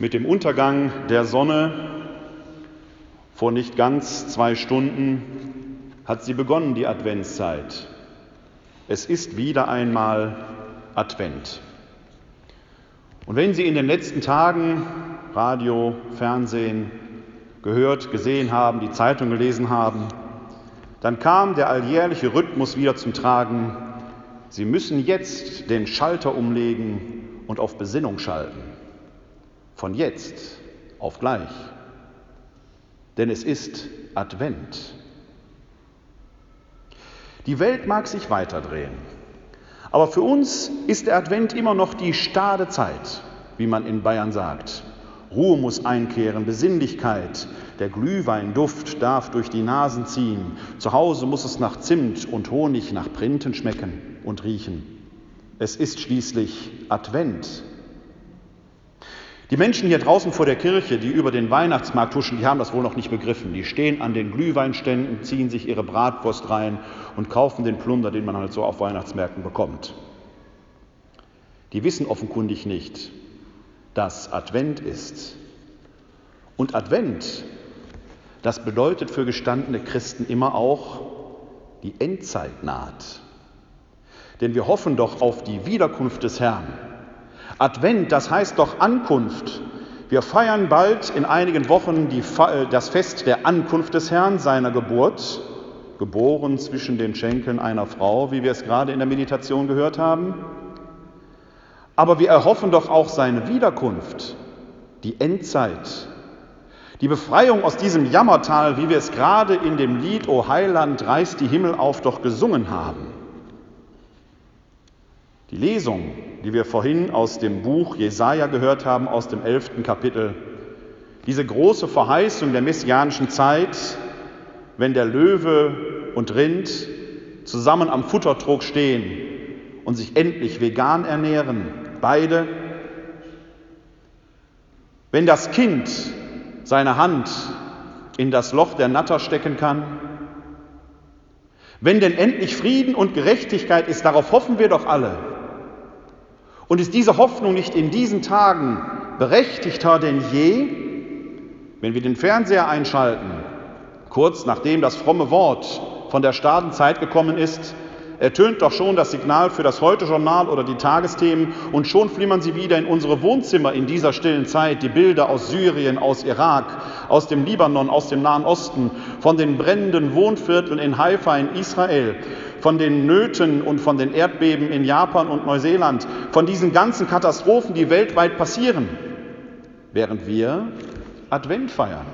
Mit dem Untergang der Sonne vor nicht ganz zwei Stunden hat sie begonnen, die Adventszeit. Es ist wieder einmal Advent. Und wenn Sie in den letzten Tagen Radio, Fernsehen gehört, gesehen haben, die Zeitung gelesen haben, dann kam der alljährliche Rhythmus wieder zum Tragen. Sie müssen jetzt den Schalter umlegen und auf Besinnung schalten von jetzt auf gleich. Denn es ist Advent. Die Welt mag sich weiterdrehen, aber für uns ist der Advent immer noch die stade Zeit, wie man in Bayern sagt. Ruhe muss einkehren, Besinnlichkeit, der Glühweinduft darf durch die Nasen ziehen, zu Hause muss es nach Zimt und Honig, nach Printen schmecken und riechen. Es ist schließlich Advent, die Menschen hier draußen vor der Kirche, die über den Weihnachtsmarkt huschen, die haben das wohl noch nicht begriffen. Die stehen an den Glühweinständen, ziehen sich ihre Bratwurst rein und kaufen den Plunder, den man halt so auf Weihnachtsmärkten bekommt. Die wissen offenkundig nicht, dass Advent ist. Und Advent, das bedeutet für gestandene Christen immer auch, die Endzeit naht. Denn wir hoffen doch auf die Wiederkunft des Herrn. Advent, das heißt doch Ankunft. Wir feiern bald in einigen Wochen die, äh, das Fest der Ankunft des Herrn, seiner Geburt, geboren zwischen den Schenkeln einer Frau, wie wir es gerade in der Meditation gehört haben. Aber wir erhoffen doch auch seine Wiederkunft, die Endzeit, die Befreiung aus diesem Jammertal, wie wir es gerade in dem Lied O Heiland, reißt die Himmel auf, doch gesungen haben. Die Lesung, die wir vorhin aus dem Buch Jesaja gehört haben, aus dem elften Kapitel, diese große Verheißung der messianischen Zeit, wenn der Löwe und Rind zusammen am Futtertrog stehen und sich endlich vegan ernähren, beide, wenn das Kind seine Hand in das Loch der Natter stecken kann, wenn denn endlich Frieden und Gerechtigkeit ist, darauf hoffen wir doch alle. Und ist diese Hoffnung nicht in diesen Tagen berechtigter denn je, wenn wir den Fernseher einschalten, kurz nachdem das fromme Wort von der Stadenzeit gekommen ist, ertönt doch schon das Signal für das Heute-Journal oder die Tagesthemen und schon flimmern sie wieder in unsere Wohnzimmer in dieser stillen Zeit, die Bilder aus Syrien, aus Irak, aus dem Libanon, aus dem Nahen Osten, von den brennenden Wohnvierteln in Haifa in Israel, von den Nöten und von den Erdbeben in Japan und Neuseeland, von diesen ganzen Katastrophen, die weltweit passieren, während wir Advent feiern.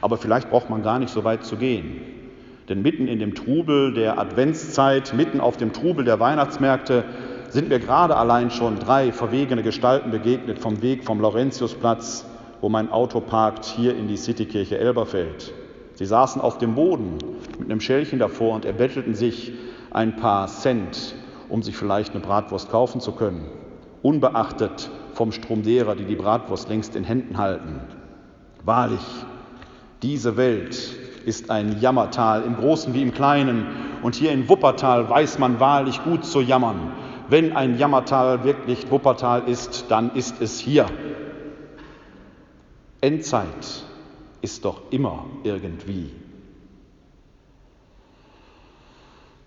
Aber vielleicht braucht man gar nicht so weit zu gehen. Denn mitten in dem Trubel der Adventszeit, mitten auf dem Trubel der Weihnachtsmärkte, sind mir gerade allein schon drei verwegene Gestalten begegnet vom Weg vom Laurentiusplatz, wo mein Auto parkt, hier in die Citykirche Elberfeld. Sie saßen auf dem Boden mit einem Schälchen davor und erbettelten sich ein paar Cent, um sich vielleicht eine Bratwurst kaufen zu können, unbeachtet vom Strom derer, die die Bratwurst längst in Händen halten. Wahrlich, diese Welt ist ein Jammertal, im Großen wie im Kleinen. Und hier in Wuppertal weiß man wahrlich gut zu jammern. Wenn ein Jammertal wirklich Wuppertal ist, dann ist es hier. Endzeit ist doch immer irgendwie.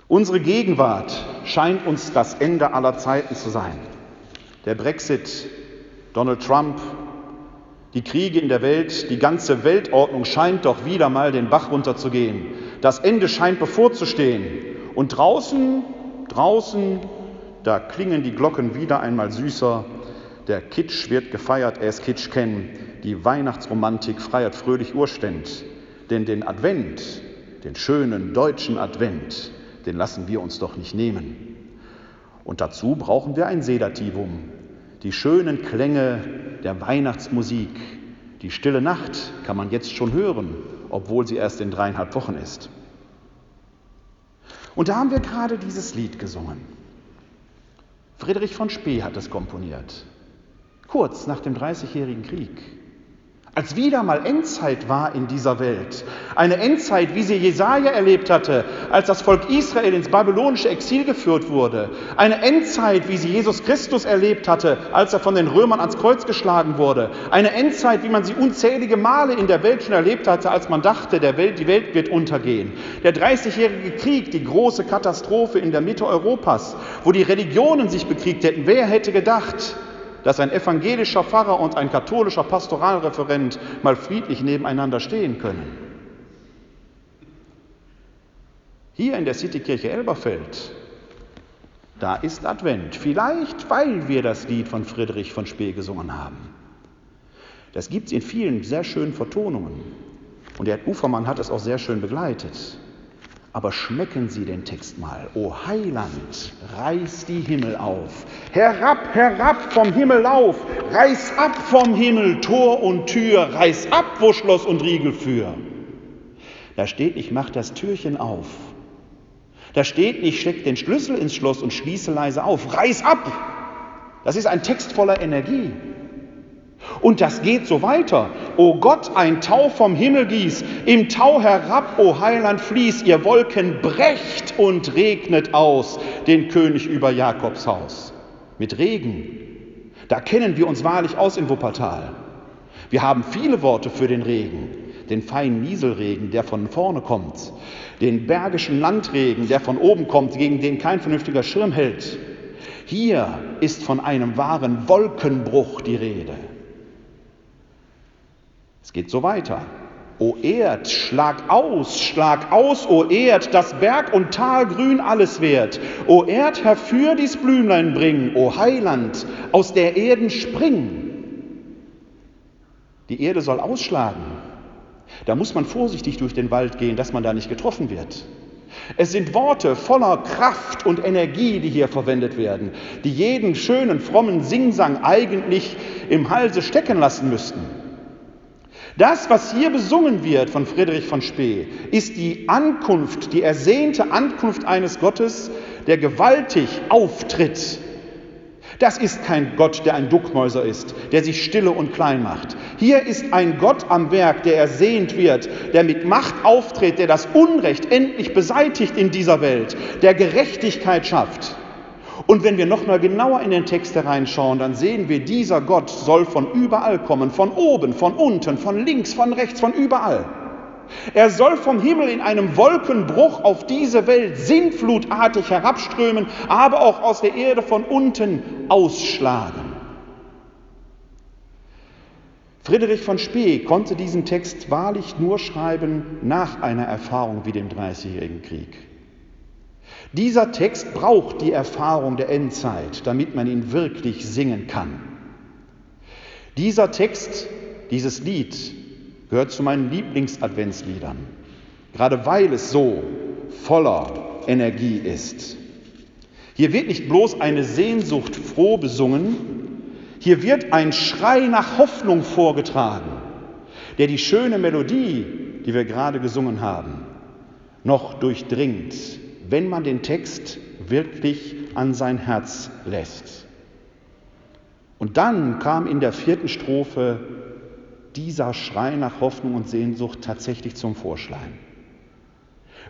Unsere Gegenwart scheint uns das Ende aller Zeiten zu sein. Der Brexit, Donald Trump, die Kriege in der Welt, die ganze Weltordnung scheint doch wieder mal den Bach runterzugehen. Das Ende scheint bevorzustehen. Und draußen, draußen, da klingen die Glocken wieder einmal süßer. Der Kitsch wird gefeiert, er ist Kitsch kennen. Die Weihnachtsromantik feiert fröhlich Urständ. Denn den Advent, den schönen deutschen Advent, den lassen wir uns doch nicht nehmen. Und dazu brauchen wir ein Sedativum, die schönen Klänge der Weihnachtsmusik. Die stille Nacht kann man jetzt schon hören, obwohl sie erst in dreieinhalb Wochen ist. Und da haben wir gerade dieses Lied gesungen. Friedrich von Spee hat es komponiert, kurz nach dem Dreißigjährigen Krieg. Als wieder mal Endzeit war in dieser Welt. Eine Endzeit, wie sie Jesaja erlebt hatte, als das Volk Israel ins babylonische Exil geführt wurde. Eine Endzeit, wie sie Jesus Christus erlebt hatte, als er von den Römern ans Kreuz geschlagen wurde. Eine Endzeit, wie man sie unzählige Male in der Welt schon erlebt hatte, als man dachte, der Welt, die Welt wird untergehen. Der Dreißigjährige Krieg, die große Katastrophe in der Mitte Europas, wo die Religionen sich bekriegt hätten. Wer hätte gedacht? Dass ein evangelischer Pfarrer und ein katholischer Pastoralreferent mal friedlich nebeneinander stehen können. Hier in der Citykirche Elberfeld, da ist Advent, vielleicht weil wir das Lied von Friedrich von Spee gesungen haben. Das gibt es in vielen sehr schönen Vertonungen. Und der Ufermann hat es auch sehr schön begleitet. Aber schmecken Sie den Text mal. O Heiland, reiß die Himmel auf. Herab, herab vom Himmel auf. Reiß ab vom Himmel Tor und Tür. Reiß ab, wo Schloss und Riegel für. Da steht nicht, mach das Türchen auf. Da steht nicht, steck den Schlüssel ins Schloss und schließe leise auf. Reiß ab. Das ist ein Text voller Energie. Und das geht so weiter. O Gott, ein Tau vom Himmel gieß, im Tau herab, o Heiland fließ, ihr Wolken brecht und regnet aus den König über Jakobs Haus. Mit Regen. Da kennen wir uns wahrlich aus in Wuppertal. Wir haben viele Worte für den Regen. Den feinen Nieselregen, der von vorne kommt. Den bergischen Landregen, der von oben kommt, gegen den kein vernünftiger Schirm hält. Hier ist von einem wahren Wolkenbruch die Rede. Es geht so weiter. O Erd, schlag aus, schlag aus, o Erd, dass Berg und Tal grün alles wert. O Erd, herfür dies Blümlein bring, o Heiland, aus der Erden spring. Die Erde soll ausschlagen. Da muss man vorsichtig durch den Wald gehen, dass man da nicht getroffen wird. Es sind Worte voller Kraft und Energie, die hier verwendet werden, die jeden schönen, frommen Singsang eigentlich im Halse stecken lassen müssten. Das, was hier besungen wird von Friedrich von Spee, ist die Ankunft, die ersehnte Ankunft eines Gottes, der gewaltig auftritt. Das ist kein Gott, der ein Duckmäuser ist, der sich stille und klein macht. Hier ist ein Gott am Werk, der ersehnt wird, der mit Macht auftritt, der das Unrecht endlich beseitigt in dieser Welt, der Gerechtigkeit schafft. Und wenn wir nochmal genauer in den Text hereinschauen, dann sehen wir, dieser Gott soll von überall kommen, von oben, von unten, von links, von rechts, von überall. Er soll vom Himmel in einem Wolkenbruch auf diese Welt sinnflutartig herabströmen, aber auch aus der Erde von unten ausschlagen. Friedrich von Spee konnte diesen Text wahrlich nur schreiben nach einer Erfahrung wie dem Dreißigjährigen Krieg. Dieser Text braucht die Erfahrung der Endzeit, damit man ihn wirklich singen kann. Dieser Text, dieses Lied gehört zu meinen Lieblingsadventsliedern, gerade weil es so voller Energie ist. Hier wird nicht bloß eine Sehnsucht froh besungen, hier wird ein Schrei nach Hoffnung vorgetragen, der die schöne Melodie, die wir gerade gesungen haben, noch durchdringt wenn man den Text wirklich an sein Herz lässt. Und dann kam in der vierten Strophe dieser Schrei nach Hoffnung und Sehnsucht tatsächlich zum Vorschein.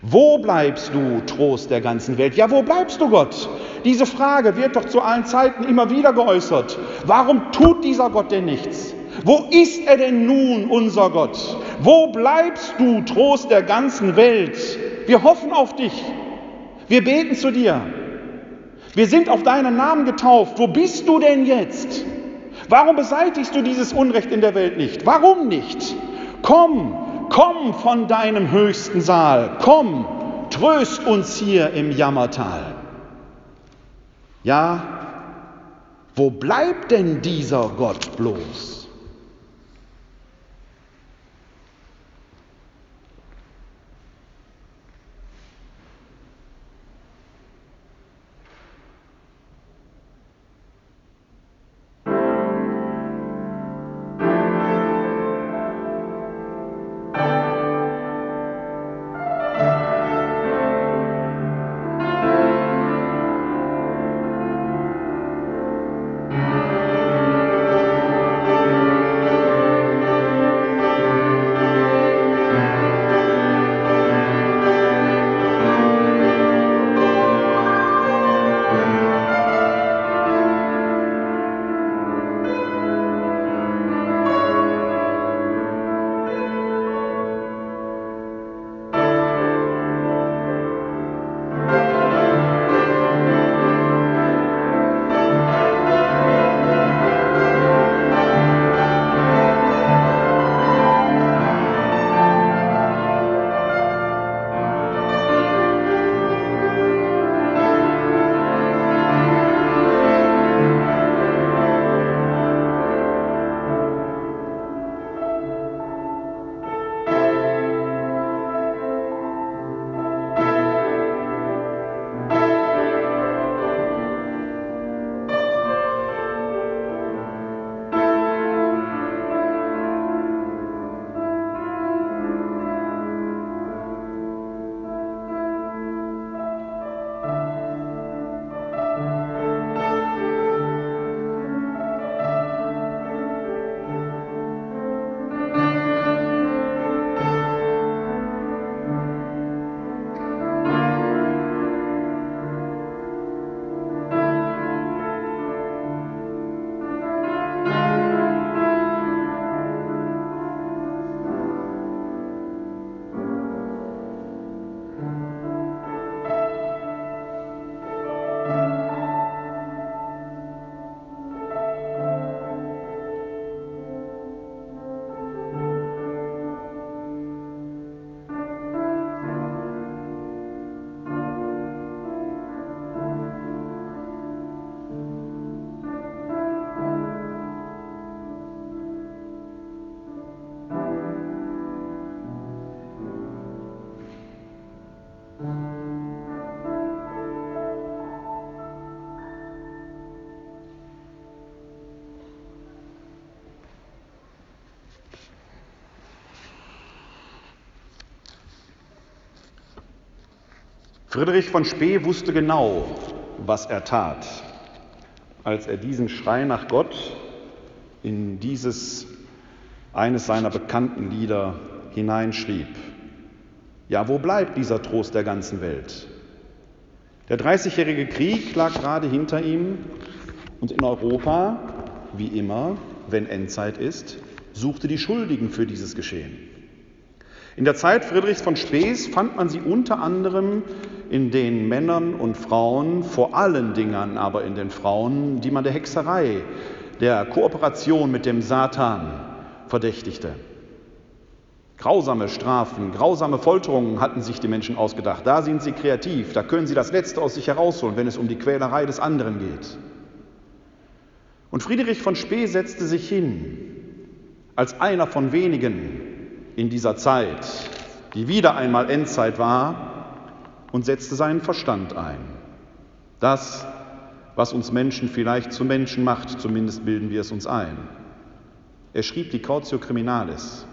Wo bleibst du, Trost der ganzen Welt? Ja, wo bleibst du, Gott? Diese Frage wird doch zu allen Zeiten immer wieder geäußert. Warum tut dieser Gott denn nichts? Wo ist er denn nun, unser Gott? Wo bleibst du, Trost der ganzen Welt? Wir hoffen auf dich. Wir beten zu dir. Wir sind auf deinen Namen getauft. Wo bist du denn jetzt? Warum beseitigst du dieses Unrecht in der Welt nicht? Warum nicht? Komm, komm von deinem höchsten Saal. Komm, tröst uns hier im Jammertal. Ja, wo bleibt denn dieser Gott bloß? Friedrich von Spee wusste genau, was er tat, als er diesen Schrei nach Gott in dieses eines seiner bekannten Lieder hineinschrieb. Ja, wo bleibt dieser Trost der ganzen Welt? Der Dreißigjährige Krieg lag gerade hinter ihm und in Europa, wie immer, wenn Endzeit ist, suchte die Schuldigen für dieses Geschehen. In der Zeit Friedrichs von Spees fand man sie unter anderem in den Männern und Frauen, vor allen Dingen aber in den Frauen, die man der Hexerei, der Kooperation mit dem Satan verdächtigte. Grausame Strafen, grausame Folterungen hatten sich die Menschen ausgedacht. Da sind sie kreativ, da können sie das Letzte aus sich herausholen, wenn es um die Quälerei des anderen geht. Und Friedrich von Spee setzte sich hin, als einer von wenigen in dieser Zeit, die wieder einmal Endzeit war, und setzte seinen Verstand ein. Das, was uns Menschen vielleicht zu Menschen macht, zumindest bilden wir es uns ein. Er schrieb die Cautio Criminalis,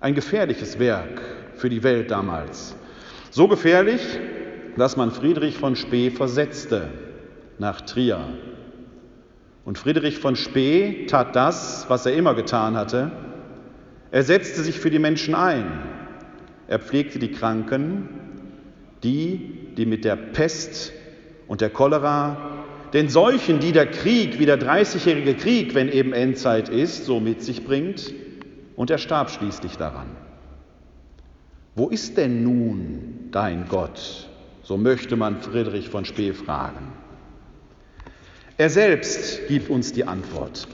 ein gefährliches Werk für die Welt damals. So gefährlich, dass man Friedrich von Spee versetzte nach Trier. Und Friedrich von Spee tat das, was er immer getan hatte. Er setzte sich für die Menschen ein. Er pflegte die Kranken, die, die mit der Pest und der Cholera, den Seuchen, die der Krieg, wie der Dreißigjährige Krieg, wenn eben Endzeit ist, so mit sich bringt, und er starb schließlich daran. Wo ist denn nun dein Gott? So möchte man Friedrich von Spee fragen. Er selbst gibt uns die Antwort.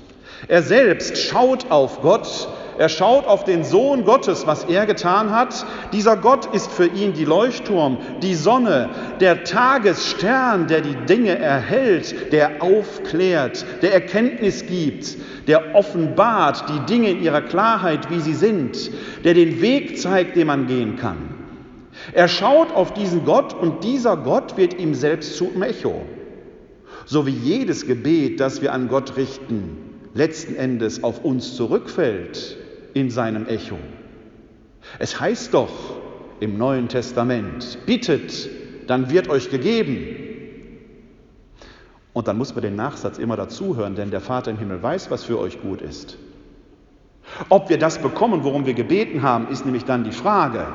Er selbst schaut auf Gott, er schaut auf den Sohn Gottes, was er getan hat. Dieser Gott ist für ihn die Leuchtturm, die Sonne, der Tagesstern, der die Dinge erhält, der aufklärt, der Erkenntnis gibt, der offenbart die Dinge in ihrer Klarheit, wie sie sind, der den Weg zeigt, den man gehen kann. Er schaut auf diesen Gott und dieser Gott wird ihm selbst zum Echo. So wie jedes Gebet, das wir an Gott richten, letzten Endes auf uns zurückfällt in seinem Echo. Es heißt doch im Neuen Testament, bittet, dann wird euch gegeben. Und dann muss man den Nachsatz immer dazuhören, denn der Vater im Himmel weiß, was für euch gut ist. Ob wir das bekommen, worum wir gebeten haben, ist nämlich dann die Frage.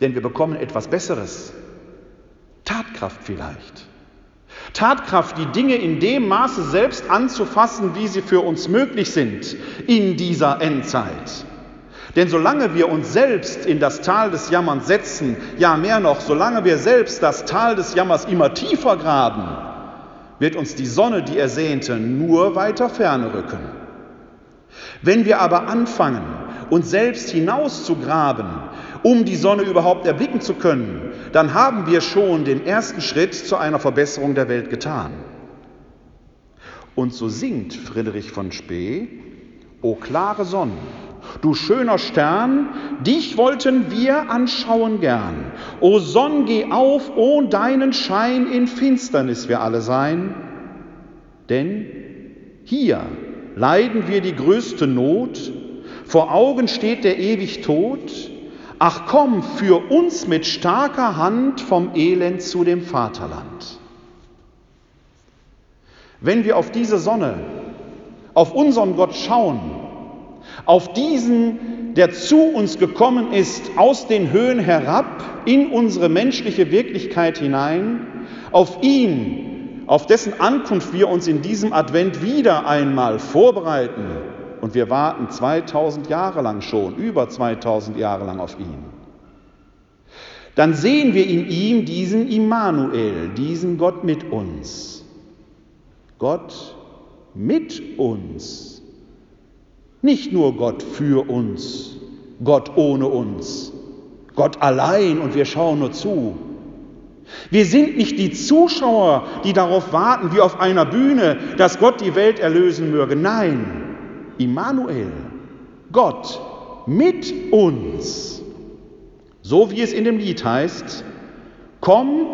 Denn wir bekommen etwas Besseres. Tatkraft vielleicht. Tatkraft, die Dinge in dem Maße selbst anzufassen, wie sie für uns möglich sind in dieser Endzeit. Denn solange wir uns selbst in das Tal des Jammerns setzen, ja mehr noch, solange wir selbst das Tal des Jammers immer tiefer graben, wird uns die Sonne, die Ersehnte, nur weiter ferne rücken. Wenn wir aber anfangen, uns selbst hinauszugraben, um die Sonne überhaupt erblicken zu können, dann haben wir schon den ersten Schritt zu einer Verbesserung der Welt getan. Und so singt Friedrich von Spee, O klare Sonne, du schöner Stern, dich wollten wir anschauen gern. O Sonn, geh auf, ohn deinen Schein in Finsternis wir alle sein. Denn hier leiden wir die größte Not, vor Augen steht der ewig Tod, Ach komm, für uns mit starker Hand vom Elend zu dem Vaterland. Wenn wir auf diese Sonne, auf unseren Gott schauen, auf diesen, der zu uns gekommen ist, aus den Höhen herab, in unsere menschliche Wirklichkeit hinein, auf ihn, auf dessen Ankunft wir uns in diesem Advent wieder einmal vorbereiten, und wir warten 2000 Jahre lang schon, über 2000 Jahre lang auf ihn. Dann sehen wir in ihm diesen Immanuel, diesen Gott mit uns. Gott mit uns. Nicht nur Gott für uns, Gott ohne uns, Gott allein und wir schauen nur zu. Wir sind nicht die Zuschauer, die darauf warten, wie auf einer Bühne, dass Gott die Welt erlösen möge. Nein, Immanuel, Gott mit uns. So wie es in dem Lied heißt, komm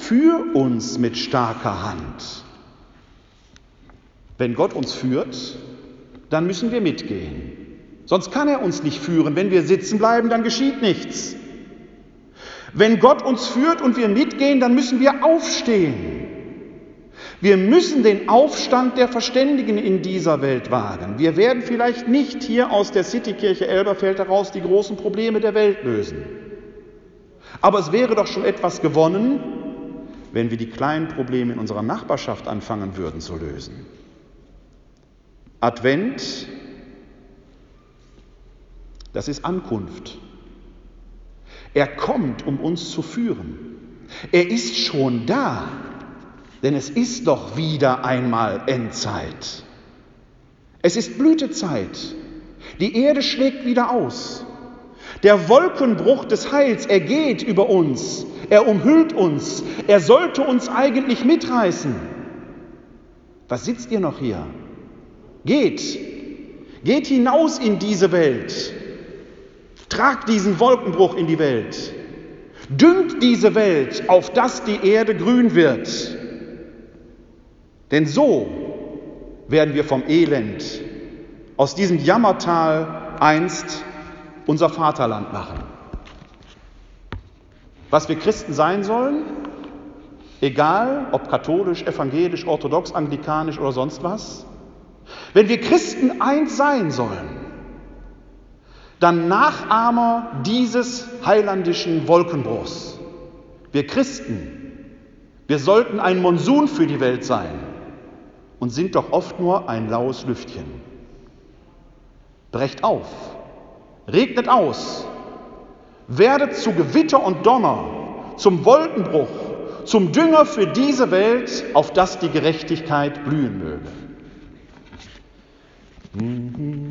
für uns mit starker Hand. Wenn Gott uns führt, dann müssen wir mitgehen. Sonst kann er uns nicht führen. Wenn wir sitzen bleiben, dann geschieht nichts. Wenn Gott uns führt und wir mitgehen, dann müssen wir aufstehen. Wir müssen den Aufstand der Verständigen in dieser Welt wagen. Wir werden vielleicht nicht hier aus der Citykirche Elberfeld heraus die großen Probleme der Welt lösen. Aber es wäre doch schon etwas gewonnen, wenn wir die kleinen Probleme in unserer Nachbarschaft anfangen würden zu lösen. Advent, das ist Ankunft. Er kommt, um uns zu führen. Er ist schon da, denn es ist doch wieder einmal Endzeit. Es ist Blütezeit. Die Erde schlägt wieder aus. Der Wolkenbruch des Heils, er geht über uns, er umhüllt uns, er sollte uns eigentlich mitreißen. Was sitzt ihr noch hier? Geht, geht hinaus in diese Welt. Tragt diesen Wolkenbruch in die Welt. Düngt diese Welt, auf dass die Erde grün wird. Denn so werden wir vom Elend aus diesem Jammertal einst unser Vaterland machen. Was wir Christen sein sollen, egal ob katholisch, evangelisch, orthodox, anglikanisch oder sonst was, wenn wir Christen eins sein sollen, dann Nachahmer dieses heilandischen Wolkenbruchs. Wir Christen, wir sollten ein Monsun für die Welt sein und sind doch oft nur ein laues Lüftchen. Brecht auf, regnet aus, werdet zu Gewitter und Donner, zum Wolkenbruch, zum Dünger für diese Welt, auf dass die Gerechtigkeit blühen möge. Mhm.